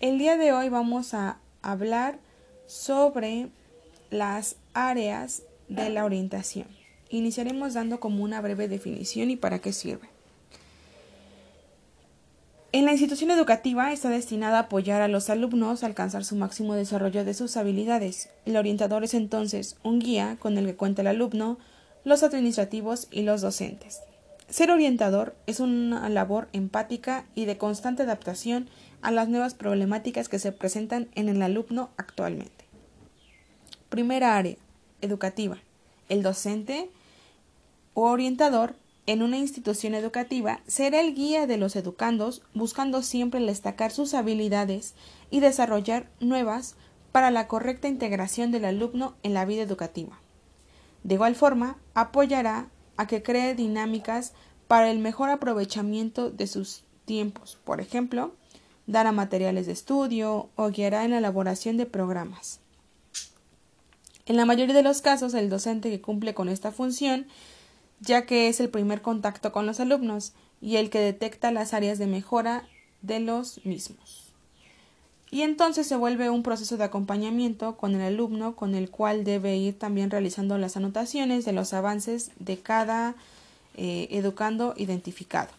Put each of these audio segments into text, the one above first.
El día de hoy vamos a hablar sobre las áreas de la orientación. Iniciaremos dando como una breve definición y para qué sirve. En la institución educativa está destinada a apoyar a los alumnos a alcanzar su máximo desarrollo de sus habilidades. El orientador es entonces un guía con el que cuenta el alumno, los administrativos y los docentes. Ser orientador es una labor empática y de constante adaptación a las nuevas problemáticas que se presentan en el alumno actualmente. Primera área, educativa. El docente o orientador en una institución educativa será el guía de los educandos, buscando siempre destacar sus habilidades y desarrollar nuevas para la correcta integración del alumno en la vida educativa. De igual forma, apoyará a que cree dinámicas para el mejor aprovechamiento de sus tiempos, por ejemplo, dará materiales de estudio o guiará en la elaboración de programas. En la mayoría de los casos, el docente que cumple con esta función, ya que es el primer contacto con los alumnos y el que detecta las áreas de mejora de los mismos. Y entonces se vuelve un proceso de acompañamiento con el alumno con el cual debe ir también realizando las anotaciones de los avances de cada eh, educando identificado.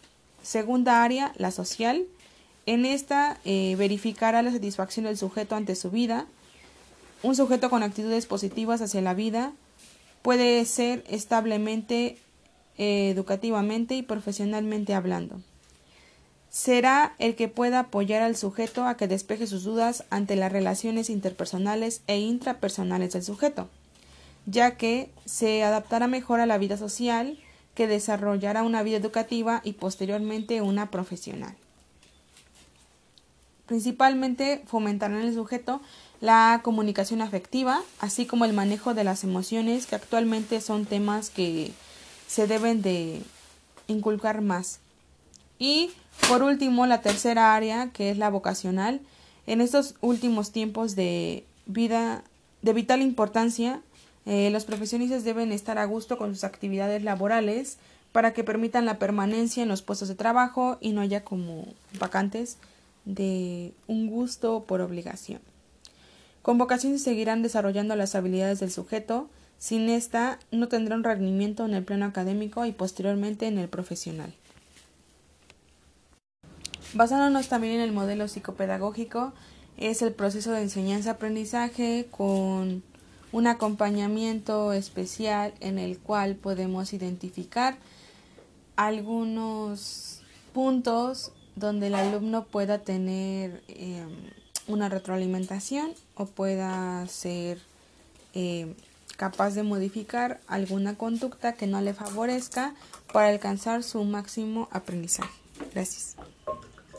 Segunda área, la social, en esta eh, verificará la satisfacción del sujeto ante su vida. Un sujeto con actitudes positivas hacia la vida puede ser establemente, eh, educativamente y profesionalmente hablando. Será el que pueda apoyar al sujeto a que despeje sus dudas ante las relaciones interpersonales e intrapersonales del sujeto, ya que se adaptará mejor a la vida social, que desarrollará una vida educativa y posteriormente una profesional. Principalmente fomentará en el sujeto la comunicación afectiva, así como el manejo de las emociones, que actualmente son temas que se deben de inculcar más. Y por último, la tercera área, que es la vocacional. En estos últimos tiempos de vida de vital importancia, eh, los profesionistas deben estar a gusto con sus actividades laborales para que permitan la permanencia en los puestos de trabajo y no haya como vacantes de un gusto por obligación. Con vocación se seguirán desarrollando las habilidades del sujeto, sin esta no tendrá un rendimiento en el plano académico y posteriormente en el profesional. Basándonos también en el modelo psicopedagógico, es el proceso de enseñanza-aprendizaje con un acompañamiento especial en el cual podemos identificar algunos puntos donde el alumno pueda tener em, una retroalimentación o pueda ser em, capaz de modificar alguna conducta que no le favorezca para alcanzar su máximo aprendizaje. Gracias.